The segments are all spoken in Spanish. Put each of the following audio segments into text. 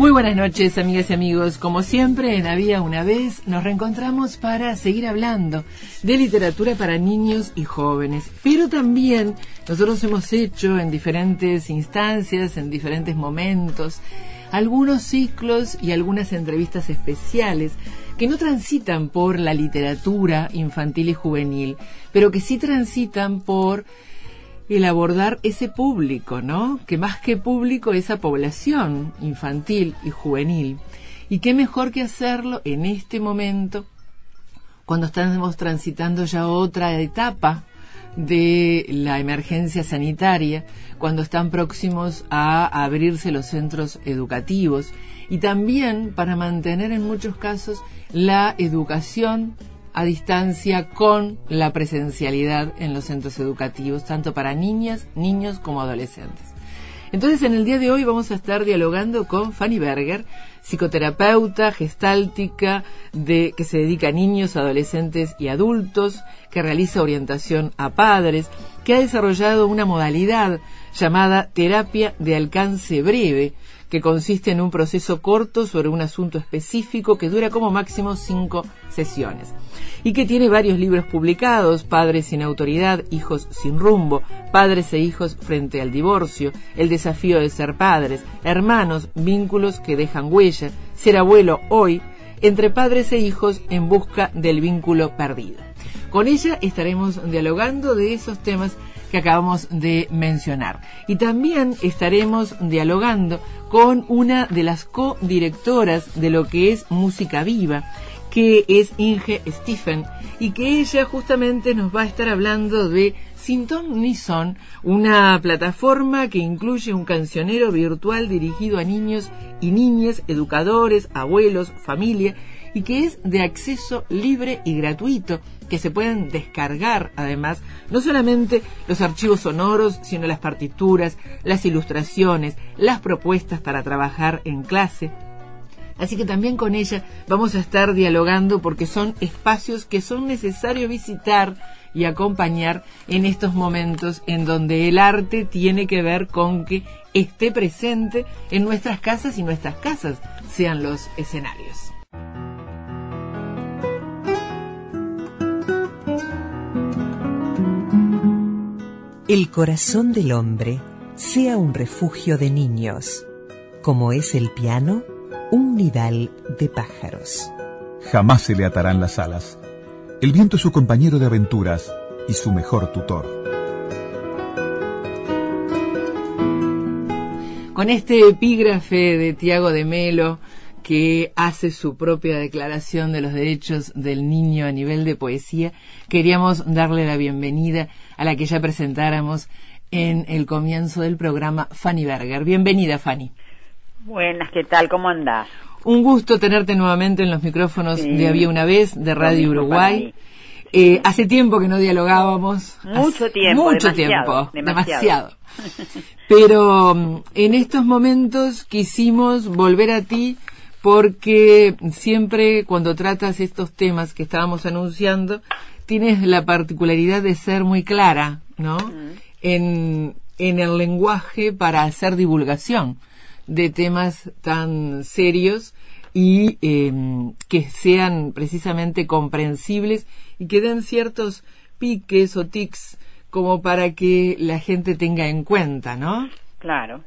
Muy buenas noches, amigas y amigos. Como siempre, en Había una vez, nos reencontramos para seguir hablando de literatura para niños y jóvenes. Pero también nosotros hemos hecho en diferentes instancias, en diferentes momentos, algunos ciclos y algunas entrevistas especiales que no transitan por la literatura infantil y juvenil, pero que sí transitan por el abordar ese público, ¿no? Que más que público, esa población infantil y juvenil. Y qué mejor que hacerlo en este momento, cuando estamos transitando ya otra etapa de la emergencia sanitaria, cuando están próximos a abrirse los centros educativos y también para mantener en muchos casos la educación a distancia con la presencialidad en los centros educativos, tanto para niñas, niños como adolescentes. Entonces, en el día de hoy vamos a estar dialogando con Fanny Berger, psicoterapeuta gestáltica de, que se dedica a niños, adolescentes y adultos, que realiza orientación a padres, que ha desarrollado una modalidad llamada terapia de alcance breve, que consiste en un proceso corto sobre un asunto específico que dura como máximo cinco sesiones y que tiene varios libros publicados, Padres sin autoridad, Hijos sin rumbo, Padres e hijos frente al divorcio, El desafío de ser padres, Hermanos, vínculos que dejan huella, Ser abuelo hoy, entre padres e hijos en busca del vínculo perdido. Con ella estaremos dialogando de esos temas que acabamos de mencionar. Y también estaremos dialogando con una de las co-directoras de lo que es Música Viva, que es Inge Stephen, y que ella justamente nos va a estar hablando de Sinton ni Son, una plataforma que incluye un cancionero virtual dirigido a niños y niñas, educadores, abuelos, familia, y que es de acceso libre y gratuito, que se pueden descargar además no solamente los archivos sonoros, sino las partituras, las ilustraciones, las propuestas para trabajar en clase, Así que también con ella vamos a estar dialogando porque son espacios que son necesarios visitar y acompañar en estos momentos en donde el arte tiene que ver con que esté presente en nuestras casas y nuestras casas sean los escenarios. El corazón del hombre sea un refugio de niños, como es el piano un nidal de pájaros. Jamás se le atarán las alas. El viento es su compañero de aventuras y su mejor tutor. Con este epígrafe de Tiago de Melo, que hace su propia declaración de los derechos del niño a nivel de poesía, queríamos darle la bienvenida a la que ya presentáramos en el comienzo del programa, Fanny Berger. Bienvenida, Fanny. Buenas, ¿qué tal? ¿Cómo andás? Un gusto tenerte nuevamente en los micrófonos de Había una vez, de Radio Uruguay. Eh, hace tiempo que no dialogábamos. Mucho tiempo. Mucho tiempo. Demasiado. Pero mm, en estos momentos quisimos volver a ti porque siempre cuando tratas estos temas que estábamos anunciando, tienes la particularidad de ser muy clara, ¿no? en, en el lenguaje para hacer divulgación de temas tan serios y em, que sean precisamente comprensibles y que den ciertos piques o tics como para que la gente tenga en cuenta, ¿no? Claro.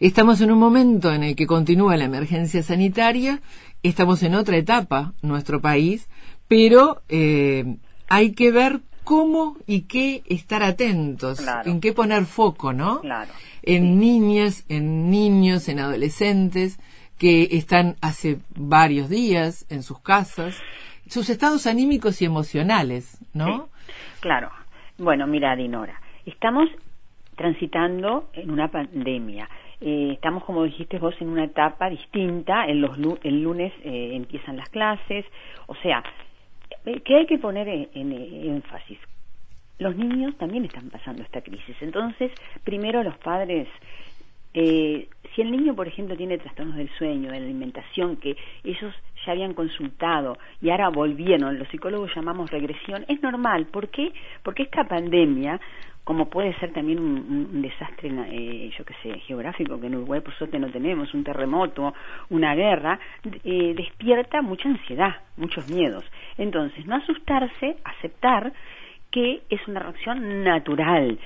Estamos en un momento en el que continúa la emergencia sanitaria, estamos en otra etapa, nuestro país, pero eh, hay que ver cómo y qué estar atentos, en qué poner foco, ¿no? Claro en niñas, en niños, en adolescentes que están hace varios días en sus casas, sus estados anímicos y emocionales, ¿no? claro. Bueno, mira, Dinora, estamos transitando en una pandemia. Eh, estamos, como dijiste vos, en una etapa distinta. En los, el lunes eh, empiezan las clases. O sea, eh, ¿qué hay que poner en énfasis? los niños también están pasando esta crisis. Entonces, primero los padres eh, si el niño, por ejemplo, tiene trastornos del sueño, de la alimentación, que ellos ya habían consultado y ahora volvieron, los psicólogos llamamos regresión, es normal. ¿Por qué? Porque esta pandemia, como puede ser también un, desastre, eh, yo qué sé, geográfico, que en Uruguay por suerte no tenemos, un terremoto, una guerra, eh, despierta mucha ansiedad, muchos miedos. Entonces, no asustarse, aceptar que es una reacción natural,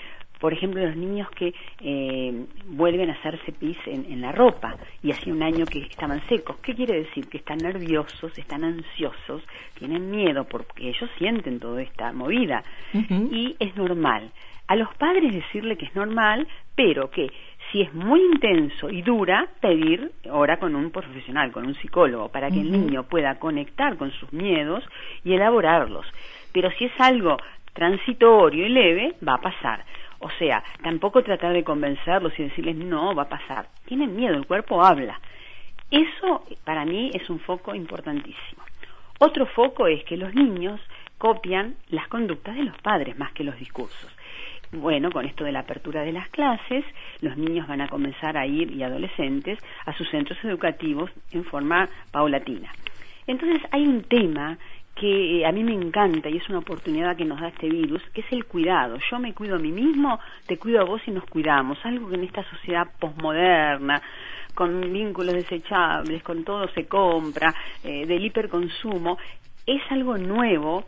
por ejemplo, los niños que eh, vuelven a hacerse pis en, la ropa y hace un año que estaban secos. ¿Qué quiere decir? Que están nerviosos, están ansiosos, tienen miedo porque ellos sienten toda esta movida y es normal. A los padres decirle que es normal, pero que si es muy intenso y dura, pedir ahora con un profesional, con un psicólogo, para que el niño pueda conectar con sus miedos y elaborarlos. Pero si es algo transitorio y leve, va a pasar. O sea, tampoco tratar de convencerlos y decirles no, va a pasar. Tienen miedo, el cuerpo habla. Eso para mí es un foco importantísimo. Otro foco es que los niños copian las conductas de los padres más que los discursos. Bueno, con esto de la apertura de las clases, los niños van a comenzar a ir, y adolescentes, a sus centros educativos en forma paulatina. Entonces hay un tema que eh, a mí me encanta y es una oportunidad que nos da este virus, que es el cuidado. Yo me cuido a mí mismo, te cuido a vos y nos cuidamos. Algo que en esta sociedad posmoderna, con vínculos desechables, con todo se compra, eh, del hiperconsumo, es algo nuevo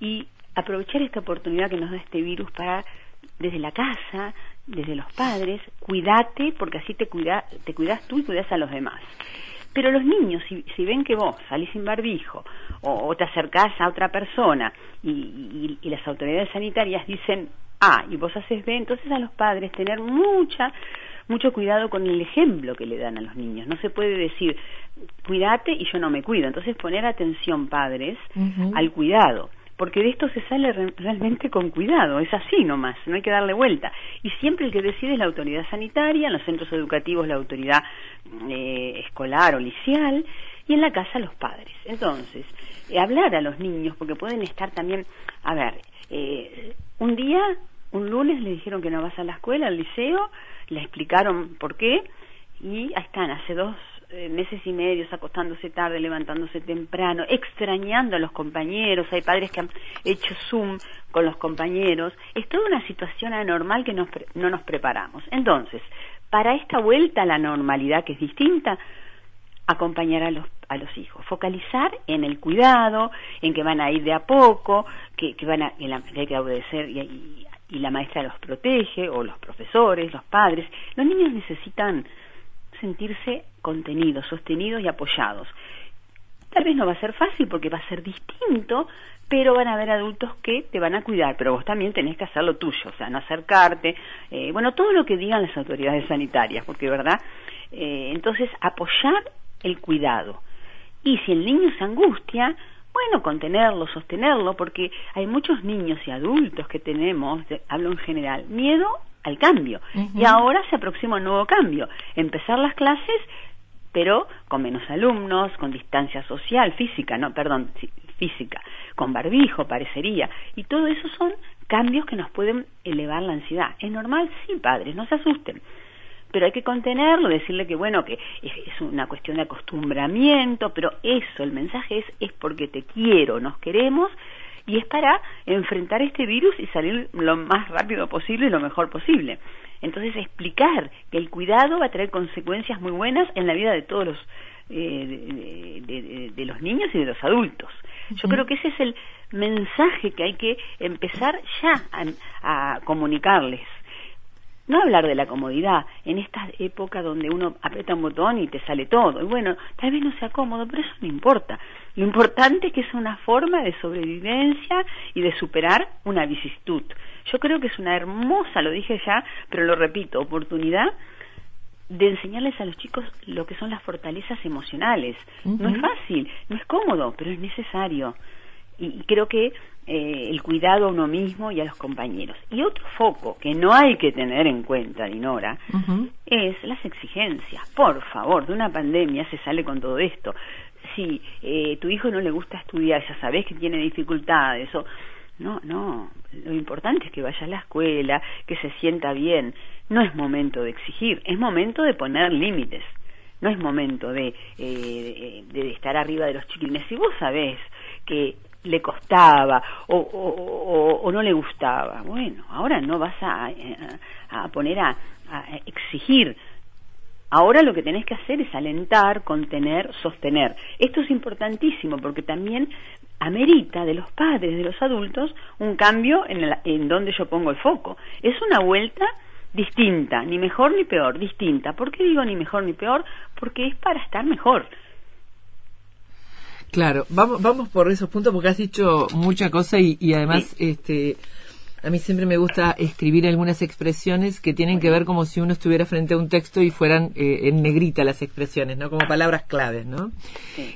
y aprovechar esta oportunidad que nos da este virus para, desde la casa, desde los padres, cuídate porque así te, cuida, te cuidas tú y cuidas a los demás. Pero los niños, si, ven que vos salís sin barbijo o, te acercás a otra persona y, las autoridades sanitarias dicen A y vos haces B, entonces a los padres tener mucha mucho cuidado con el ejemplo que le dan a los niños. No se puede decir, cuídate y yo no me cuido. Entonces poner atención, padres, al cuidado porque de esto se sale realmente con cuidado, es así nomás, no hay que darle vuelta. Y siempre el que decide es la autoridad sanitaria, en los centros educativos la autoridad eh, escolar o liceal, y en la casa los padres. Entonces, eh, hablar a los niños, porque pueden estar también, a ver, eh, un día, un lunes le dijeron que no vas a la escuela, al liceo, le explicaron por qué, y ahí están, hace dos eh, meses y medios acostándose tarde, levantándose temprano, extrañando a los compañeros, hay padres que han hecho Zoom con los compañeros, es toda una situación anormal que no nos preparamos. Entonces, para esta vuelta a la normalidad que es distinta, acompañar a los, a los hijos, focalizar en el cuidado, en que van a ir de a poco, que, van a, que hay que obedecer y la maestra los protege, o los profesores, los padres. Los niños necesitan sentirse contenidos, sostenidos y apoyados. Tal vez no va a ser fácil porque va a ser distinto, pero van a haber adultos que te van a cuidar, pero vos también tenés que hacer lo tuyo, o sea, no acercarte, eh, bueno, todo lo que digan las autoridades sanitarias, porque, ¿verdad? Eh, entonces, apoyar el cuidado. Y si el niño se angustia, bueno, contenerlo, sostenerlo, porque hay muchos niños y adultos que tenemos, hablo en general, miedo al cambio. Y ahora se aproxima un nuevo cambio. Empezar las clases, pero con menos alumnos, con distancia social, física, no, perdón, física, con barbijo, parecería. Y todo eso son cambios que nos pueden elevar la ansiedad. ¿Es normal? Sí, padres, no se asusten. Pero hay que contenerlo, decirle que bueno, que es, una cuestión de acostumbramiento, pero eso, el mensaje es, es porque te quiero, nos queremos y es para enfrentar este virus y salir lo más rápido posible y lo mejor posible. Entonces explicar que el cuidado va a traer consecuencias muy buenas en la vida de todos los eh, de, los niños y de los adultos. Yo creo que ese es el mensaje que hay que empezar ya a comunicarles no hablar de la comodidad en esta época donde uno aprieta un botón y te sale todo. Y bueno, tal vez no sea cómodo, pero eso no importa. Lo importante es que es una forma de sobrevivencia y de superar una vicisitud. Yo creo que es una hermosa, lo dije ya, pero lo repito, oportunidad de enseñarles a los chicos lo que son las fortalezas emocionales. No es fácil, no es cómodo, pero es necesario. Y creo que eh, el cuidado a uno mismo y a los compañeros. Y otro foco que no hay que tener en cuenta, Dinora, es las exigencias. Por favor, de una pandemia se sale con todo esto. Si eh, tu hijo no le gusta estudiar, ya sabes que tiene dificultades, o no, no, lo importante es que vaya a la escuela, que se sienta bien. no es momento de exigir, es momento de poner límites. No es momento de, eh, de, estar arriba de los chiquilines. Si vos sabés que le costaba o, no le gustaba, bueno, ahora no vas a, a, poner a exigir Ahora lo que tenés que hacer es alentar, contener, sostener. Esto es importantísimo porque también amerita de los padres, de los adultos, un cambio en, en donde yo pongo el foco. Es una vuelta distinta, ni mejor ni peor, distinta. ¿Por qué digo ni mejor ni peor? Porque es para estar mejor. Claro, vamos, vamos por esos puntos porque has dicho mucha cosa y, y además este a mí siempre me gusta escribir algunas expresiones que tienen que ver como si uno estuviera frente a un texto y fueran eh, en negrita las expresiones, ¿no? Como palabras claves, ¿no?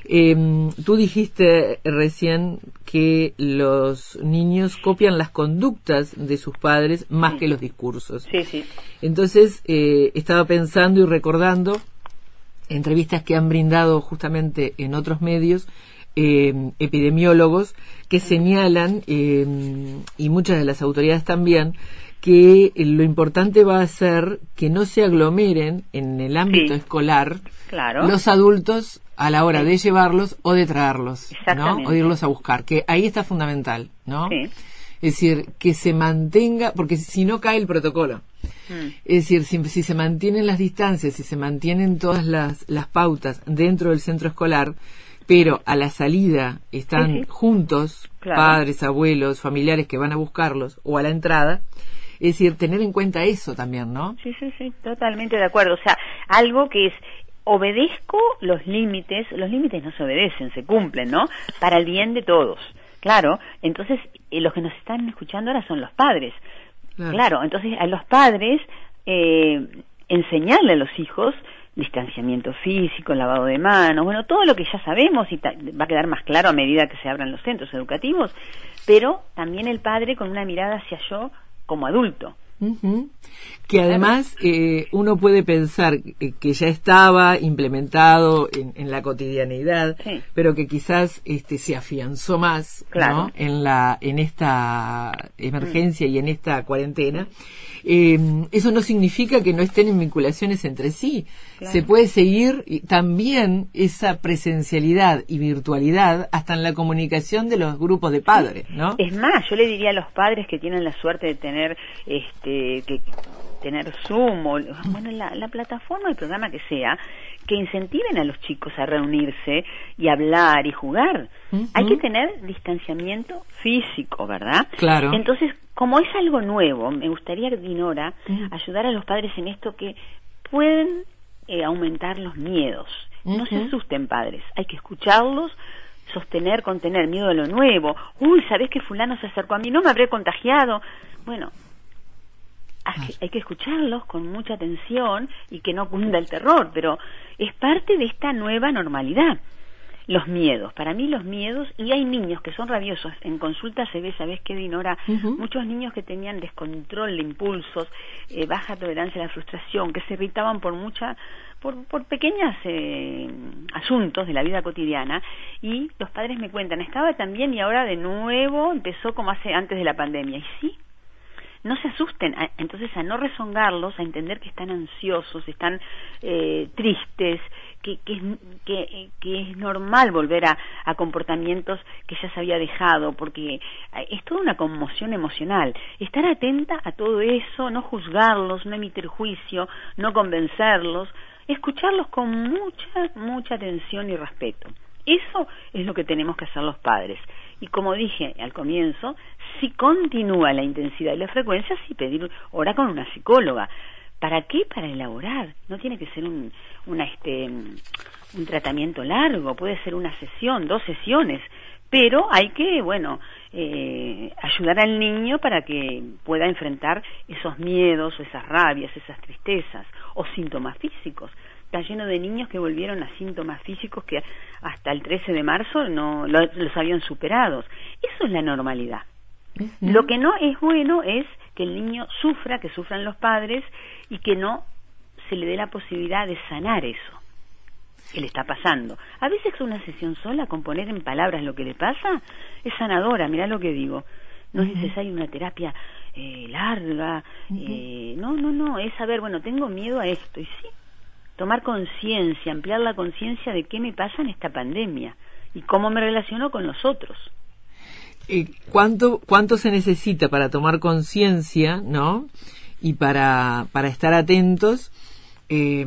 Em, tú dijiste recién que los niños copian las conductas de sus padres más que los discursos. Sí, sí. Entonces, eh, estaba pensando y recordando entrevistas que han brindado justamente en otros medios eh, epidemiólogos que señalan, eh, y muchas de las autoridades también, que lo importante va a ser que no se aglomeren en el ámbito escolar los adultos a la hora de llevarlos o de traerlos, ¿no? O irlos a buscar, que ahí está fundamental, ¿no? Es decir, que se mantenga, porque si no cae el protocolo. Mm. Es decir, si, si, se mantienen las distancias, si se mantienen todas las, las pautas dentro del centro escolar, pero a la salida están juntos padres, abuelos, familiares que van a buscarlos o a la entrada. Es decir, tener en cuenta eso también, ¿no? Sí, sí, sí, totalmente de acuerdo. O sea, algo que es obedezco los límites, los límites no se obedecen, se cumplen, ¿no? Para el bien de todos. Claro, entonces eh, los que nos están escuchando ahora son los padres. Claro, entonces a los padres eh, enseñarle a los hijos distanciamiento físico, lavado de manos, bueno, todo lo que ya sabemos y va a quedar más claro a medida que se abran los centros educativos, pero también el padre con una mirada hacia yo como adulto. Que además eh, uno puede pensar que ya estaba implementado en, la cotidianidad, pero que quizás este, se afianzó más en, la, en esta emergencia y en esta cuarentena. Eh, eso no significa que no estén en vinculaciones entre sí. Se puede seguir también esa presencialidad y virtualidad hasta en la comunicación de los grupos de padres, ¿no? Es más, yo le diría a los padres que tienen la suerte de tener este que tener Zoom o bueno la, la plataforma, el programa que sea, que incentiven a los chicos a reunirse y hablar y jugar. Hay que tener distanciamiento físico, ¿verdad? Claro. Entonces, como es algo nuevo, me gustaría, Dinora, ayudar a los padres en esto que pueden eh, aumentar los miedos. No se asusten, padres. Hay que escucharlos, sostener, contener miedo a lo nuevo. Uy, ¿sabés que fulano se acercó a mí? No me habré contagiado. Bueno, hay que escucharlos con mucha atención y que no cunda el terror, pero es parte de esta nueva normalidad. Los miedos, para mí los miedos, y hay niños que son rabiosos, en consulta se ve, ¿sabes qué, Dinora? Muchos niños que tenían descontrol de impulsos, eh, baja tolerancia a la frustración, que se irritaban por mucha, por, por pequeños eh, asuntos de la vida cotidiana, y los padres me cuentan, estaba también y ahora de nuevo empezó como hace antes de la pandemia, y sí, no se asusten, entonces a no rezongarlos, a entender que están ansiosos, están eh, tristes, que, que, que, que, es normal volver a, a, comportamientos que ya se había dejado, porque eh, es toda una conmoción emocional. Estar atenta a todo eso, no juzgarlos, no emitir juicio, no convencerlos, escucharlos con mucha, mucha atención y respeto. Eso es lo que tenemos que hacer los padres. Y como dije al comienzo, si continúa la intensidad y la frecuencia, sí pedir hora con una psicóloga. ¿Para qué? Para elaborar. No tiene que ser un, una, este, un tratamiento largo, puede ser una sesión, dos sesiones, pero hay que, bueno, eh, ayudar al niño para que pueda enfrentar esos miedos, esas rabias, esas tristezas o síntomas físicos está lleno de niños que volvieron a síntomas físicos que hasta el 13 de marzo no los habían superado. Eso es la normalidad. Lo que no es bueno es que el niño sufra, que sufran los padres y que no se le dé la posibilidad de sanar eso que le está pasando. A veces una sesión sola con poner en palabras lo que le pasa es sanadora, mirá lo que digo. No es necesaria una terapia eh, larga. eh, no, no, no, es saber, bueno, tengo miedo a esto. Y sí, tomar conciencia, ampliar la conciencia de qué me pasa en esta pandemia y cómo me relaciono con los otros. Eh, ¿cuánto, ¿Cuánto se necesita para tomar conciencia, no? Y para, para estar atentos eh,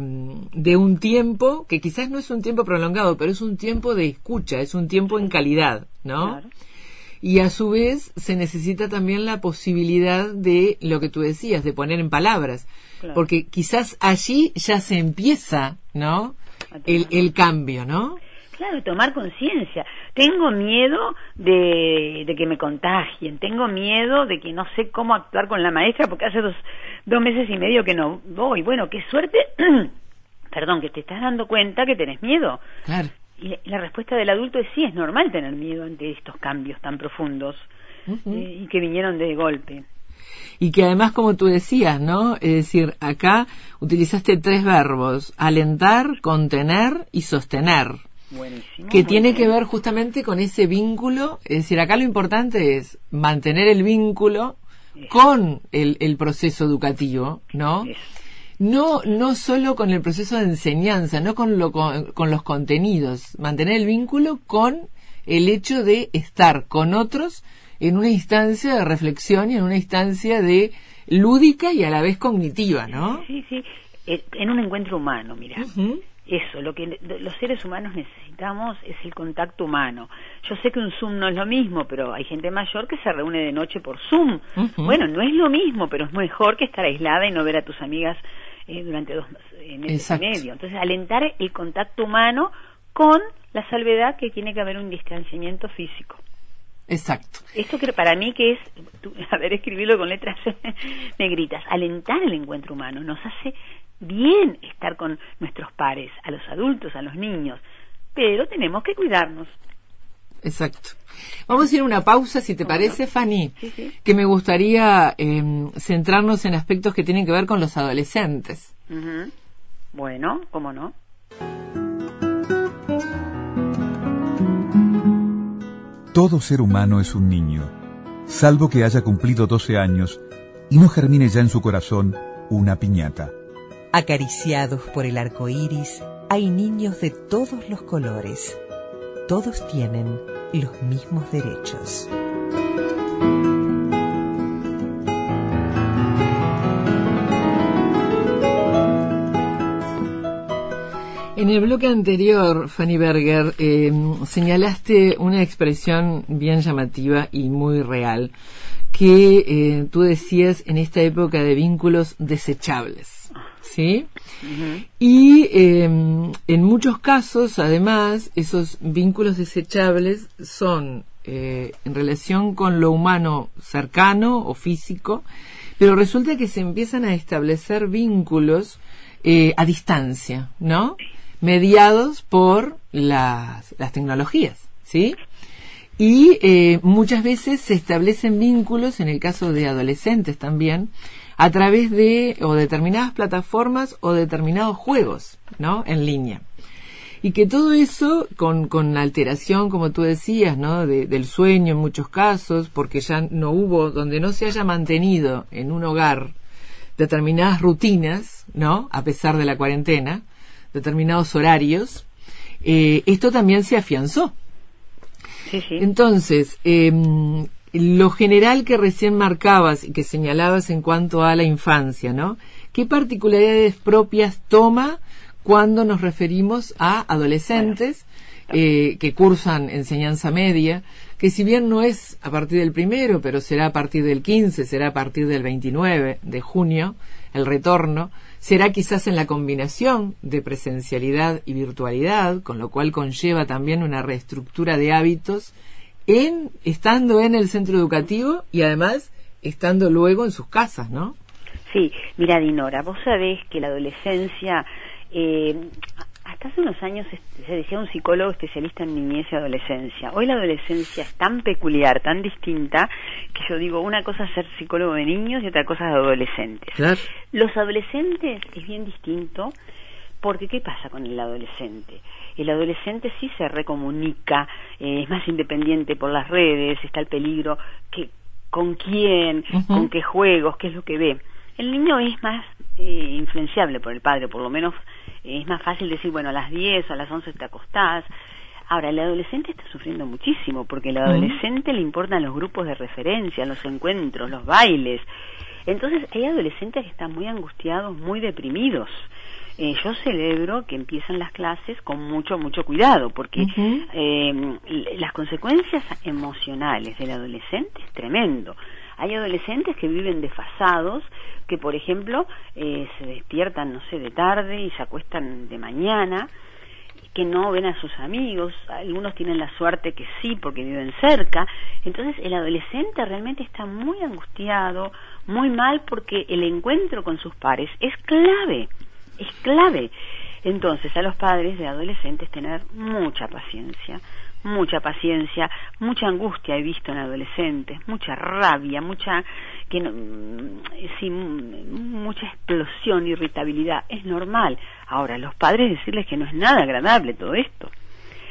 de un tiempo que quizás no es un tiempo prolongado, pero es un tiempo de escucha, es un tiempo en calidad, ¿no? Claro. Y a su vez se necesita también la posibilidad de lo que tú decías, de poner en palabras. Claro. Porque quizás allí ya se empieza, ¿no? El, el cambio, ¿no? Claro, tomar conciencia. Tengo miedo de, de que me contagien, tengo miedo de que no sé cómo actuar con la maestra porque hace dos, dos meses y medio que no voy. Bueno, qué suerte, perdón, que te estás dando cuenta que tenés miedo. Claro. Y la- respuesta del adulto es sí, es normal tener miedo ante estos cambios tan profundos eh, y que vinieron de golpe. Y que además, como tú decías, ¿no? Es decir, acá utilizaste tres verbos, alentar, contener y sostener, Buenísimo. que tiene que ver justamente con ese vínculo. Es decir, acá lo importante es mantener el vínculo con el, el proceso educativo, ¿no? Eso. No, no solo con el proceso de enseñanza, no con, lo, con, con los contenidos, mantener el vínculo con el hecho de estar con otros en una instancia de reflexión y en una instancia de lúdica y a la vez cognitiva, ¿no? Sí, sí, eh, en un encuentro humano, mira. Ujú. Eso, lo que los seres humanos necesitamos es el contacto humano. Yo sé que un Zoom no es lo mismo, pero hay gente mayor que se reúne de noche por Zoom. Bueno, no es lo mismo, pero es mejor que estar aislada y no ver a tus amigas eh, durante dos eh, meses Exacto. y medio. Entonces, alentar el contacto humano con la salvedad que tiene que haber un distanciamiento físico. Exacto. Esto que para mí que es, tú- a ver, escribirlo con letras negritas, alentar el encuentro humano, nos hace bien estar con nuestros pares, a los adultos, a los niños, pero tenemos que cuidarnos. Exacto. Vamos a ir a una pausa, si te parece, Fanny, Sí, sí. que me gustaría eh, centrarnos en aspectos que tienen que ver con los adolescentes. Bueno, ¿cómo no? Todo ser humano es un niño, salvo que haya cumplido 12 años y no germine ya en su corazón una piñata. Acariciados por el arco iris, hay niños de todos los colores. Todos tienen los mismos derechos. En el bloque anterior, Fanny Berger, eh, señalaste una expresión bien llamativa y muy real, que eh, tú decías en esta época de vínculos desechables. ¿Sí? Y eh, en muchos casos, además, esos vínculos desechables son eh, en relación con lo humano cercano o físico, pero resulta que se empiezan a establecer vínculos eh, a distancia, ¿no? Mediados por las, las tecnologías, ¿sí? Y eh, muchas veces se establecen vínculos, en el caso de adolescentes también, a través de o determinadas plataformas o determinados juegos, ¿no? En línea. Y que todo eso, con, con alteración, como tú decías, ¿no? De- del sueño en muchos casos, porque ya no hubo, donde no se haya mantenido en un hogar determinadas rutinas, ¿no? A pesar de la cuarentena, determinados horarios, eh, esto también se afianzó. Sí, sí. Entonces, em, lo general que recién marcabas y que señalabas en cuanto a la infancia, ¿no? ¿Qué particularidades propias toma cuando nos referimos a adolescentes eh, que cursan enseñanza media? Que si bien no es a partir del primero, pero será a partir del 15, será a partir del 29 de junio, el retorno, será quizás en la combinación de presencialidad y virtualidad, con lo cual conlleva también una reestructura de hábitos en estando en el centro educativo y además estando luego en sus casas, ¿no? Sí, mira Dinora, vos sabés que la adolescencia, eh, hasta hace unos años se decía un psicólogo especialista en niñez y adolescencia. Hoy la adolescencia es tan peculiar, tan distinta, que yo digo, una cosa es ser psicólogo de niños y otra cosa de adolescentes. Claro. Los adolescentes es bien distinto porque ¿qué pasa con el adolescente? El adolescente sí se recomunica, eh, es más independiente por las redes, está el peligro que con quién, con qué juegos, qué es lo que ve. El niño es más eh, influenciable por el padre, por lo menos es más fácil decir, bueno, a las 10 o a las 11 te acostás. Ahora, el adolescente está sufriendo muchísimo porque al adolescente le importan los grupos de referencia, los encuentros, los bailes. Entonces, hay adolescentes que están muy angustiados, muy deprimidos. Eh, yo celebro que empiezan las clases con mucho, mucho cuidado, porque eh, las consecuencias emocionales del adolescente es tremendo. Hay adolescentes que viven desfasados, que por ejemplo eh, se despiertan, no sé, de tarde y se acuestan de mañana, que no ven a sus amigos, algunos tienen la suerte que sí porque viven cerca, entonces el adolescente realmente está muy angustiado, muy mal porque el encuentro con sus pares es clave, es clave. Entonces a los padres de adolescentes tener mucha paciencia, mucha paciencia, mucha angustia he visto en adolescentes, mucha rabia, mucha que mm, sí, mucha explosión, irritabilidad, es normal. Ahora, los padres decirles que no es nada agradable todo esto.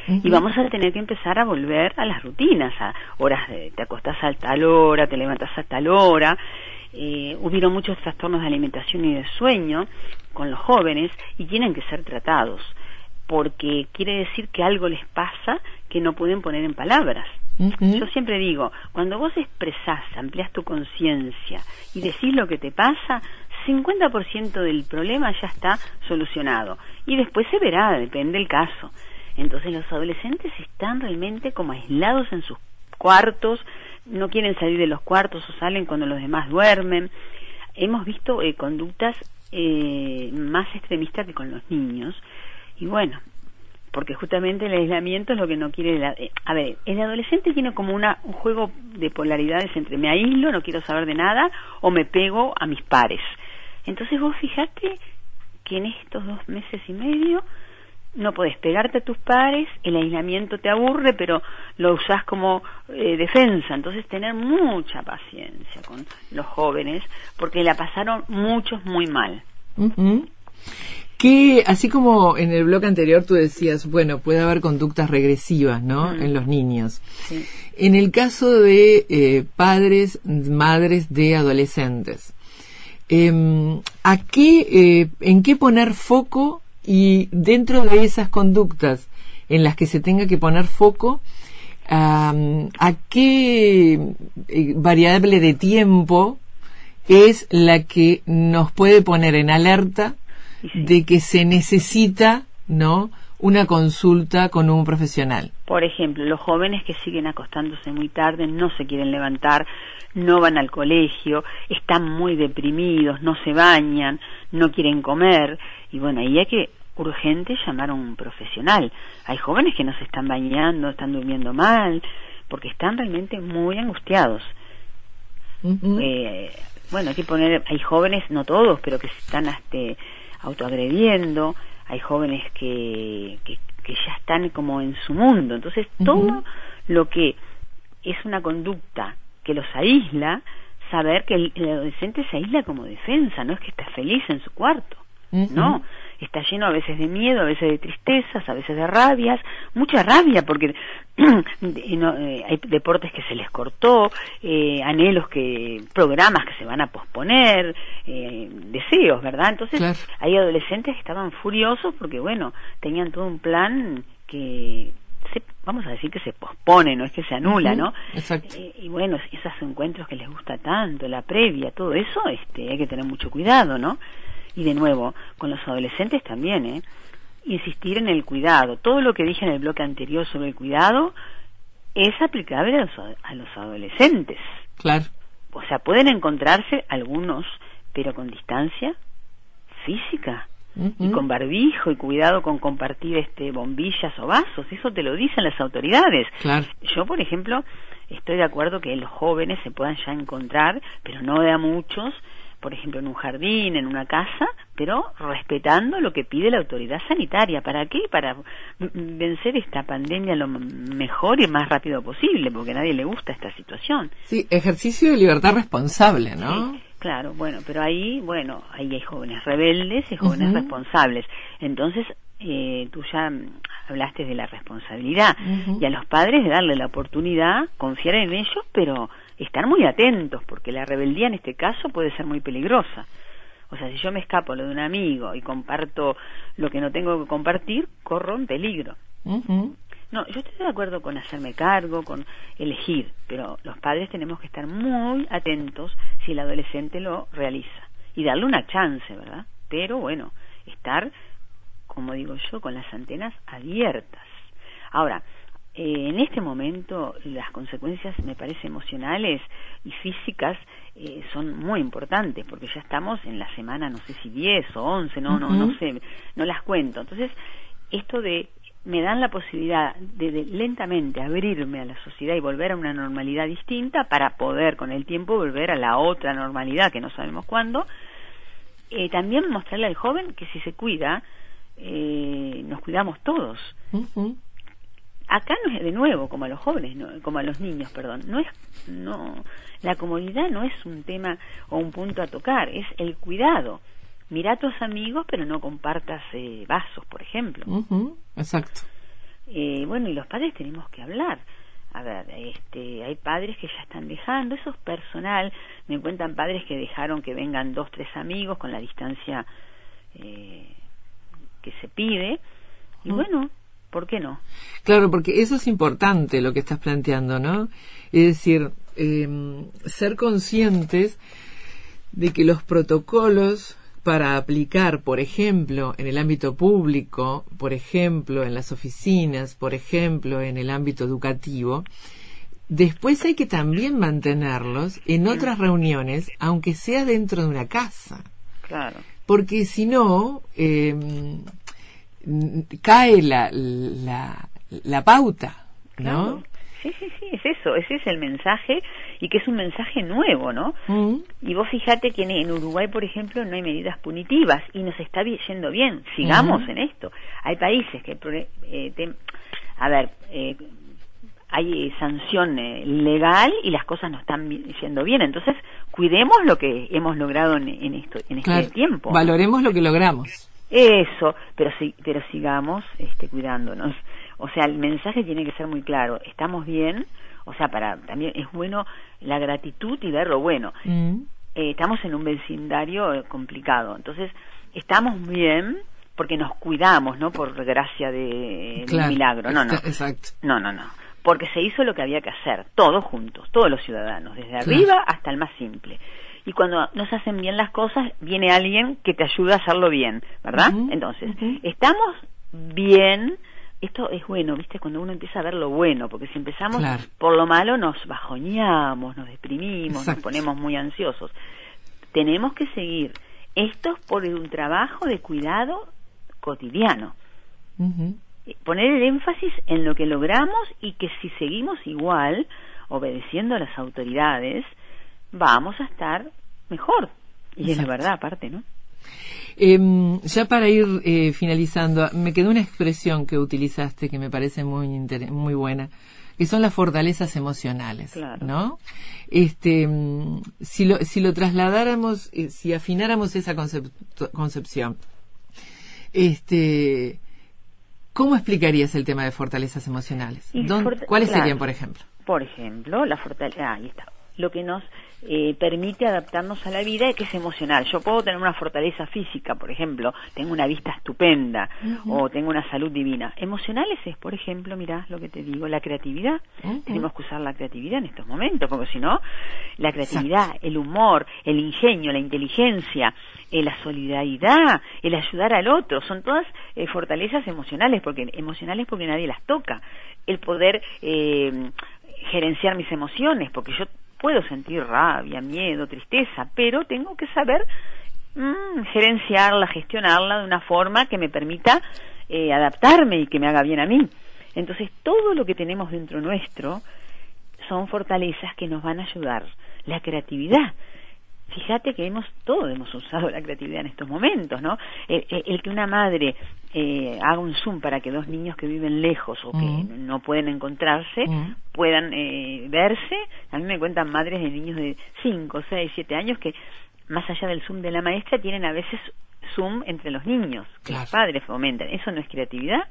Y vamos a tener que empezar a volver a las rutinas, a horas de te acostás a tal hora, te levantas a tal hora. Eh, hubieron muchos trastornos de alimentación y de sueño con los jóvenes y tienen que ser tratados porque quiere decir que algo les pasa que no pueden poner en palabras. Yo siempre digo, cuando vos expresás, amplias tu conciencia y decís lo que te pasa, 50% del problema ya está solucionado. Y después se verá, depende del caso. Entonces los adolescentes están realmente como aislados en sus cuartos, no quieren salir de los cuartos o salen cuando los demás duermen. Hemos visto eh, conductas eh, más extremistas que con los niños y bueno, porque justamente el aislamiento es lo que no quiere. Eh, a ver, el adolescente tiene como una, un juego de polaridades entre me aíslo, no quiero saber de nada, o me pego a mis pares. Entonces vos fijate que en estos dos meses y medio no podés pegarte a tus pares, el aislamiento te aburre, pero lo usás como eh, defensa. Entonces tener mucha paciencia con los jóvenes, porque la pasaron muchos muy mal que así como en el blog anterior tú decías, bueno, puede haber conductas regresivas, ¿no? En los niños. En el caso de eh, padres, madres de adolescentes, em, ¿a qué, eh, en qué poner foco y dentro de esas conductas en las que se tenga que poner foco, a qué eh, variable de tiempo es la que nos puede poner en alerta de que se necesita, ¿no? Una consulta con un profesional. Por ejemplo, los jóvenes que siguen acostándose muy tarde, no se quieren levantar, no van al colegio, están muy deprimidos, no se bañan, no quieren comer, y bueno, ahí hay que urgente llamar a un profesional. Hay jóvenes que no se están bañando, están durmiendo mal, porque están realmente muy angustiados. eh, bueno, hay que poner, hay jóvenes, no todos, pero que están hasta autoagrediendo, hay jóvenes que, que, ya están como en su mundo. Entonces, todo lo que es una conducta que los aísla, saber que el, adolescente se aísla como defensa, no es que está feliz en su cuarto, no, está lleno a veces de miedo, a veces de tristezas, a veces de rabias, mucha rabia porque eh, hay deportes que se les cortó, eh, anhelos que, programas que se van a posponer, eh, deseos, ¿verdad? Entonces hay adolescentes que estaban furiosos porque, bueno, tenían todo un plan que se, vamos a decir que se pospone, no es que se anula, ¿no? Exacto. y bueno, esos encuentros que les gusta tanto, la previa, todo eso, este, hay que tener mucho cuidado, ¿no? Y de nuevo, con los adolescentes también, ¿eh? Insistir en el cuidado. Todo lo que dije en el bloque anterior sobre el cuidado es aplicable a los, a los adolescentes. Claro. O sea, pueden encontrarse algunos, pero con distancia física y con barbijo y cuidado con compartir este bombillas o vasos, eso te lo dicen las autoridades. Claro. Yo, por ejemplo, estoy de acuerdo que los jóvenes se puedan ya encontrar, pero no de a muchos, por ejemplo, en un jardín, en una casa, pero respetando lo que pide la autoridad sanitaria. ¿Para qué? Para vencer esta pandemia lo mejor y más rápido posible, porque a nadie le gusta esta situación. Sí, ejercicio de libertad responsable, ¿no? claro, bueno, pero ahí, bueno, ahí hay jóvenes rebeldes y jóvenes responsables. Entonces, eh, tú ya hablaste de la responsabilidad y a los padres de darle la oportunidad, confiar en ellos, pero estar muy atentos, porque la rebeldía en este caso puede ser muy peligrosa. O sea, si yo me escapo lo de un amigo y comparto lo que no tengo que compartir, corro en peligro. No, yo estoy de acuerdo con hacerme cargo, con elegir, pero los padres tenemos que estar muy atentos si el adolescente lo realiza y darle una chance, ¿verdad? Pero bueno, estar, como digo yo, con las antenas abiertas. Ahora, eh, en este momento las consecuencias, me parece, emocionales y físicas eh, son muy importantes, porque ya estamos en la semana, no sé si 10 o 11, no, no, no sé, no las cuento. Entonces, esto de me dan la posibilidad de, lentamente abrirme a la sociedad y volver a una normalidad distinta para poder con el tiempo volver a la otra normalidad que no sabemos cuándo. Eh, también mostrarle al joven que si se cuida, eh, nos cuidamos todos. Acá no es de nuevo como a los jóvenes, como a los niños, perdón. No es, no, la comodidad no es un tema o un punto a tocar, es el cuidado mira a tus amigos, pero no compartas eh, vasos, por ejemplo. Exacto. Eh, bueno, y los padres tenemos que hablar. A ver, este, hay padres que ya están dejando, eso es personal. Me cuentan padres que dejaron que vengan dos, tres amigos con la distancia eh, que se pide. Y bueno, ¿por qué no? Claro, porque eso es importante lo que estás planteando, ¿no? Es decir, em, ser conscientes de que los protocolos para aplicar, por ejemplo, en el ámbito público, por ejemplo, en las oficinas, por ejemplo, en el ámbito educativo, después hay que también mantenerlos en otras reuniones, aunque sea dentro de una casa. Claro. Porque si no, em, cae la, la, la pauta, ¿no? Sí, sí, sí, es eso, ese es el mensaje y que es un mensaje nuevo, ¿no? Mm. Y vos fijate que en, Uruguay, por ejemplo, no hay medidas punitivas y nos está yendo bien, sigamos en esto. Hay países que, eh, a ver, eh, hay eh, sanción legal y las cosas no están yendo bien, entonces cuidemos lo que hemos logrado en, esto, en este tiempo. Valoremos lo que logramos. Eso, pero, sí, pero sigamos este, cuidándonos. O sea, el mensaje tiene que ser muy claro. Estamos bien, o sea, para también es bueno la gratitud y ver lo bueno. Mm. Eh, estamos en un vecindario eh, complicado, entonces estamos bien porque nos cuidamos, no por gracia de, milagro, no, no, exacto. no, no, no, porque se hizo lo que había que hacer, todos juntos, todos los ciudadanos, desde arriba hasta el más simple. Y cuando nos hacen bien las cosas, viene alguien que te ayuda a hacerlo bien, ¿verdad? Entonces, estamos bien, esto es bueno, ¿viste? Cuando uno empieza a ver lo bueno, porque si empezamos por lo malo nos bajoñamos, nos deprimimos, nos ponemos muy ansiosos. Tenemos que seguir. Esto es por un trabajo de cuidado cotidiano. Eh, poner el énfasis en lo que logramos y que si seguimos igual, obedeciendo a las autoridades, vamos a estar mejor. Y es la verdad aparte, ¿no? Em, ya para ir eh, finalizando, me quedó una expresión que utilizaste que me parece muy muy buena, que son las fortalezas emocionales, ¿no? Este, em, si lo, si lo trasladáramos, eh, si afináramos esa concepción, este, ¿cómo explicarías el tema de fortalezas emocionales? ¿Cuáles serían, por ejemplo? Por ejemplo, la fortaleza, ahí está, lo que nos eh, permite adaptarnos a la vida y que es emocional. Yo puedo tener una fortaleza física, por ejemplo, tengo una vista estupenda o tengo una salud divina. Emocionales es, por ejemplo, mirá lo que te digo, la creatividad. Tenemos que usar la creatividad en estos momentos, porque si no, la creatividad, el humor, el ingenio, la inteligencia, eh, la solidaridad, el ayudar al otro, son todas eh, fortalezas emocionales, porque emocionales porque nadie las toca. El poder gerenciar mis emociones, porque yo puedo sentir rabia, miedo, tristeza, pero tengo que saber mm, gerenciarla, gestionarla de una forma que me permita eh, adaptarme y que me haga bien a mí. Entonces, todo lo que tenemos dentro nuestro son fortalezas que nos van a ayudar. La creatividad, fíjate que hemos todos hemos usado la creatividad en estos momentos, ¿no? El, que una madre eh, haga un zoom para que dos niños que viven lejos o que mm. no pueden encontrarse mm. puedan eh, verse. A mí me cuentan madres de niños de 5, 6, 7 años que más allá del zoom de la maestra tienen a veces zoom entre los niños que los padres fomentan. ¿Eso no es creatividad?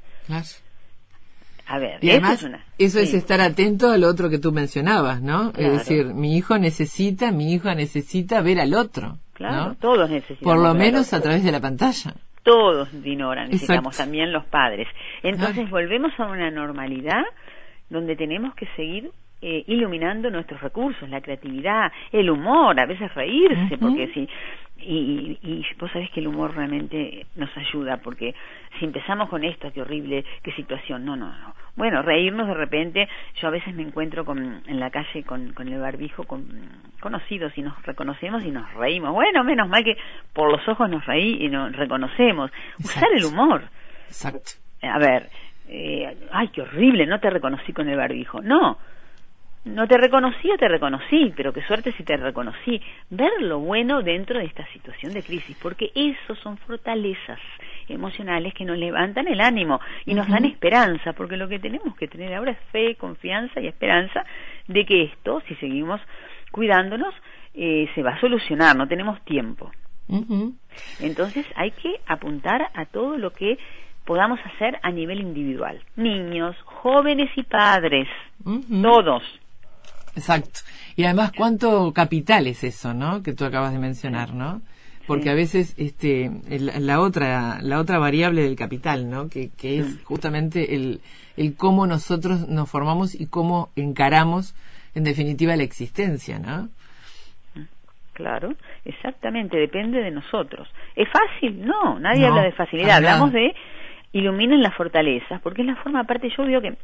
A ver, Y eso además, es una- eso es estar atento al otro que tú mencionabas, ¿no? Claro. Es decir, mi hijo necesita, mi hija necesita ver al otro, Claro, ¿no? todos necesitamos. Por lo menos a través de la pantalla. Todos, Dinora, necesitamos, Exacto. también los padres. Entonces Claro. volvemos a una normalidad donde tenemos que seguir eh, iluminando nuestros recursos, la creatividad, el humor, a veces reírse, porque si... Y, y vos sabés que el humor realmente nos ayuda, porque si empezamos con esto, qué horrible, qué situación, no, no, no. Bueno, reírnos de repente, yo a veces me encuentro con, en la calle con, con el barbijo, con conocidos y nos reconocemos y nos reímos. Bueno, menos mal que por los ojos nos reí y nos reconocemos. Usar el humor. Exacto. A ver, eh, ay, qué horrible, no te reconocí con el barbijo. No, no te reconocí o te reconocí, pero qué suerte si te reconocí. Ver lo bueno dentro de esta situación de crisis, porque eso son fortalezas emocionales que nos levantan el ánimo y nos dan esperanza, porque lo que tenemos que tener ahora es fe, confianza y esperanza de que esto, si seguimos cuidándonos, eh, se va a solucionar, no tenemos tiempo. Entonces hay que apuntar a todo lo que podamos hacer a nivel individual. Niños, jóvenes y padres, todos. Exacto. Y además, ¿cuánto capital es eso, no? Que tú acabas de mencionar, ¿no? Porque a veces, este, el- la otra, la otra variable del capital, ¿no? Que, que es justamente el, el cómo nosotros nos formamos y cómo encaramos, en definitiva, la existencia, ¿no? Claro, exactamente, depende de nosotros. ¿Es fácil? No, nadie No, habla de facilidad. Hablamos de iluminen las fortalezas, porque es la forma, aparte yo veo que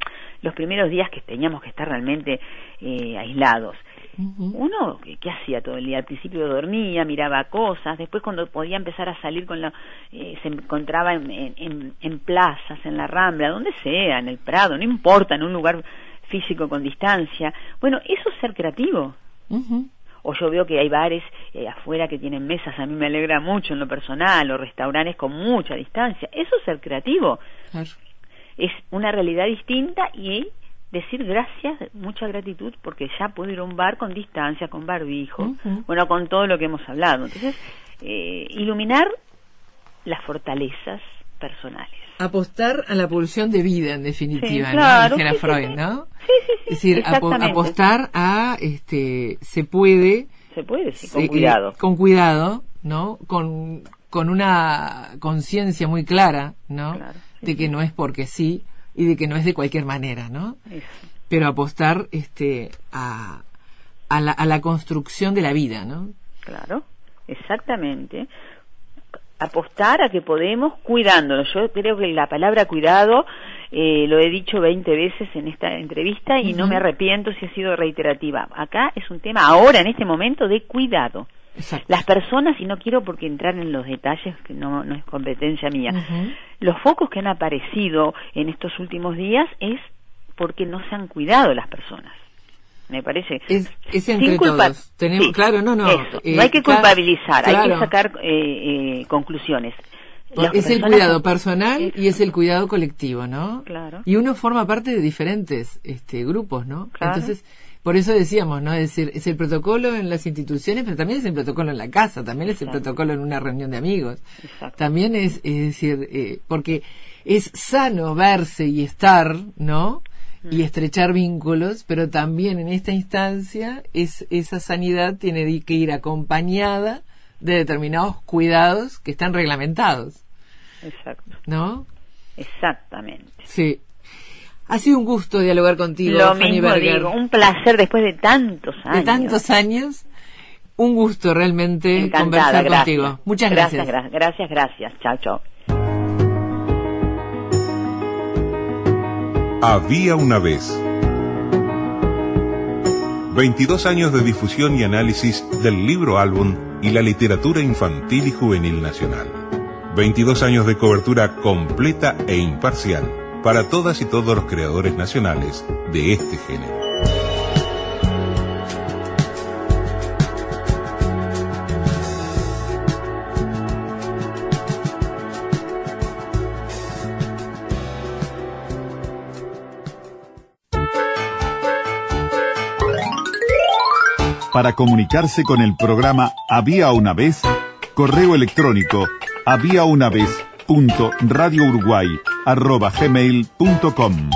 los primeros días que teníamos que estar realmente eh, aislados, Uno ¿qué, qué hacía todo el día al principio dormía miraba cosas después cuando podía empezar a salir con la eh, se encontraba en, en- en- plazas en la rambla donde sea en el prado no importa en un lugar físico con distancia. Bueno eso es ser creativo. O yo veo que hay bares eh, afuera que tienen mesas, a mí me alegra mucho en lo personal, o restaurantes con mucha distancia. Eso es ser creativo, es una realidad distinta y decir gracias, mucha gratitud, porque ya puedo ir a un bar con distancia, con barbijo, Ujú. bueno, con todo lo que hemos hablado. Entonces, eh, iluminar las fortalezas personales. Apostar a la pulsión de vida, en definitiva, Sí, claro, ¿no? Dijera sí, Freud, sí. ¿no? Sí, sí, sí. Es decir, exactamente. apostar a, este, se puede, Se puede, sí, con Sí, cuidado. eh, con cuidado, ¿no? Con, con una conciencia muy clara, ¿no? Claro, de que no es porque sí y de que no es de cualquier manera, ¿no? Eso. Pero apostar este, a, a, la, a la construcción de la vida, ¿no? Claro, exactamente. Apostar a que podemos cuidándonos. Yo creo que la palabra cuidado eh, lo he dicho 20 veces en esta entrevista y no me arrepiento si ha sido reiterativa. Acá es un tema ahora, en este momento, de cuidado. Exacto. Las personas, y no quiero porque entrar en los detalles, que no, no es competencia mía, los focos que han aparecido en estos últimos días es porque no se han cuidado las personas. Me parece. Es, es Sin entre culpa- todos. Tenemos, sí, claro, no, no. eso. eh, no hay que culpabilizar, hay que sacar eh, eh, conclusiones. Las Es el cuidado personal y es el cuidado colectivo, ¿no? Claro. Y uno forma parte de diferentes este, grupos, ¿no? Claro. Entonces, por eso decíamos, ¿no? Es decir, es el protocolo en las instituciones, pero también es el protocolo en la casa, también es el Exacto. protocolo en una reunión de amigos. Exacto. También es, es decir, eh, porque es sano verse y estar, ¿no? Y Mm. estrechar vínculos, pero también en esta instancia es, esa sanidad tiene que ir acompañada de determinados cuidados que están reglamentados, Exacto. ¿no? Exactamente. Sí. Ha sido un gusto dialogar contigo, Lo Fanny mismo Berger. digo, un placer después de tantos años. de tantos años, un gusto realmente Encantada, conversar gracias. contigo. Muchas gracias. Gracias, gra- gracias, gracias. Chao, chao. Había una vez. 22 años de difusión y análisis del libro álbum y la literatura infantil y juvenil nacional. 22 años de cobertura completa e imparcial para todas y todos los creadores nacionales de este género. Para comunicarse con el programa Había una vez, correo electrónico había una vez punto radio uruguay arroba gmail punto com.